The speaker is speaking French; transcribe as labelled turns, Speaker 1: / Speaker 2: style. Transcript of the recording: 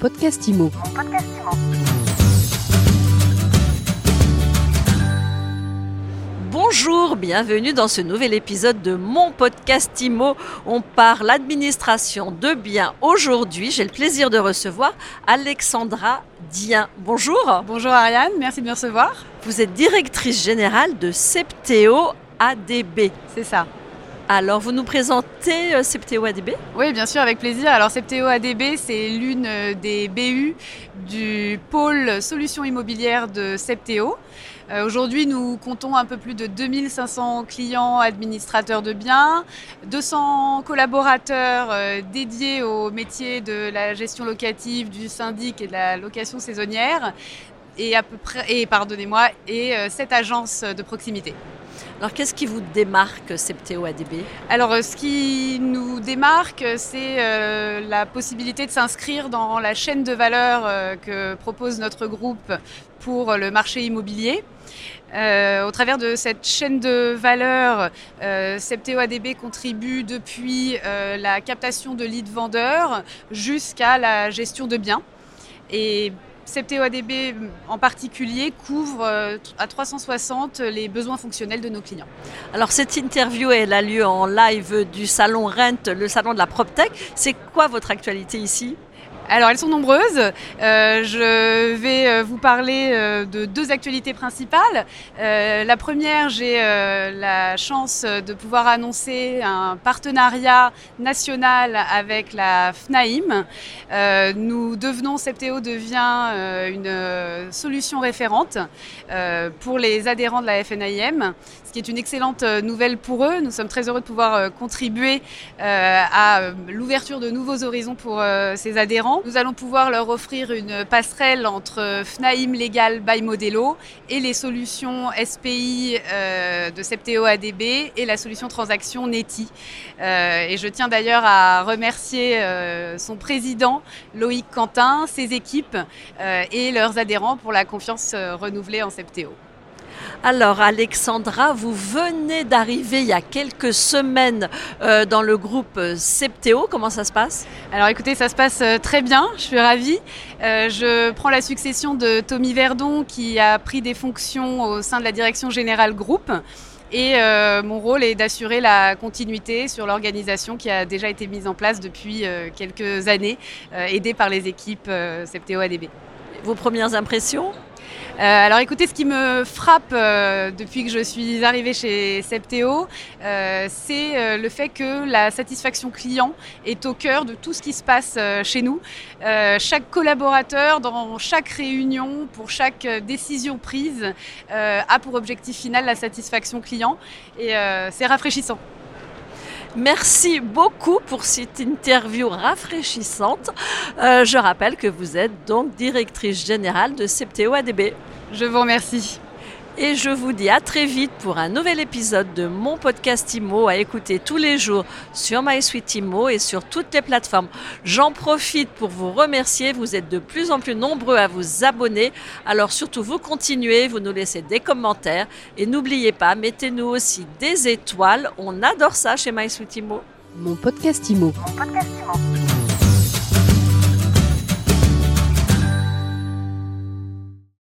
Speaker 1: podcast IMO.
Speaker 2: Bonjour, bienvenue dans ce nouvel épisode de mon podcast IMO. On parle administration de biens. Aujourd'hui, j'ai le plaisir de recevoir Alexandra Dien. Bonjour.
Speaker 3: Bonjour Ariane, merci de me recevoir.
Speaker 2: Vous êtes directrice générale de Septéo ADB.
Speaker 3: C'est ça.
Speaker 2: Alors, vous nous présentez euh, Septéo ADB
Speaker 3: Oui, bien sûr, avec plaisir. Alors, Septéo ADB, c'est l'une euh, des BU du pôle solutions immobilières de Septéo. Euh, Aujourd'hui, nous comptons un peu plus de 2500 clients administrateurs de biens, 200 collaborateurs dédiés au métier de la gestion locative, du syndic et de la location saisonnière, et à peu près, et pardonnez-moi, et euh, 7 agences de proximité.
Speaker 2: Alors, qu'est-ce qui vous démarque Septéo ADB
Speaker 3: Alors, euh, ce qui nous démarque, c'est euh, la possibilité de s'inscrire dans la chaîne de valeur euh, que propose notre groupe pour le marché immobilier. Au travers de cette chaîne de valeur, euh, Septéo ADB contribue depuis la captation de leads vendeurs jusqu'à la gestion de biens. Et Septéo ADB en particulier couvre euh, à 360 les besoins fonctionnels de nos clients.
Speaker 2: Alors, cette interview, elle a lieu en live du salon Rent, le salon de la PropTech. C'est quoi votre actualité ici?
Speaker 3: Alors, elles sont nombreuses. Euh, je vais euh, vous parler euh, de deux actualités principales. La première, j'ai la chance de pouvoir annoncer un partenariat national avec la FNAIM. Nous devenons, Septéo devient une solution référente pour les adhérents de la FNAIM, ce qui est une excellente nouvelle pour eux. Nous sommes très heureux de pouvoir contribuer à l'ouverture de nouveaux horizons pour ces adhérents. Nous allons pouvoir leur offrir une passerelle entre FNAIM Legal by Modelo et les solutions SPI euh, de Septéo ADB et la solution transaction Neti. Euh, et je tiens d'ailleurs à remercier euh, son président Loïc Quentin, ses équipes et leurs adhérents pour la confiance renouvelée en Septéo.
Speaker 2: Alors, Alexandra, vous venez d'arriver il y a quelques semaines euh, dans le groupe Septéo. Comment ça se passe?
Speaker 3: Alors écoutez, ça se passe euh, très bien, je suis ravie. Euh, je prends la succession de Tommy Verdon qui a pris des fonctions au sein de la direction générale groupe. Et euh, mon rôle est d'assurer la continuité sur l'organisation qui a déjà été mise en place depuis euh, quelques années, euh, aidée par les équipes Septéo ADB.
Speaker 2: Vos premières impressions?
Speaker 3: Euh, alors écoutez, ce qui me frappe euh, depuis que je suis arrivée chez Septéo, euh, c'est le fait que la satisfaction client est au cœur de tout ce qui se passe chez nous. Chaque collaborateur, dans chaque réunion, pour chaque décision prise, a pour objectif final la satisfaction client et c'est rafraîchissant.
Speaker 2: Merci beaucoup pour cette interview rafraîchissante. Euh, je rappelle que vous êtes donc directrice générale de Septéo ADB.
Speaker 3: Je vous remercie.
Speaker 2: Et je vous dis à très vite pour un nouvel épisode de mon podcast IMO à écouter tous les jours sur MySuite IMO et sur toutes les plateformes. J'en profite pour vous remercier. Vous êtes de plus en plus nombreux à vous abonner. Alors surtout, vous continuez, vous nous laissez des commentaires. Et n'oubliez pas, mettez-nous aussi des étoiles. On adore ça chez MySuite IMO.
Speaker 1: Mon podcast IMO.
Speaker 4: Mon podcast Imo.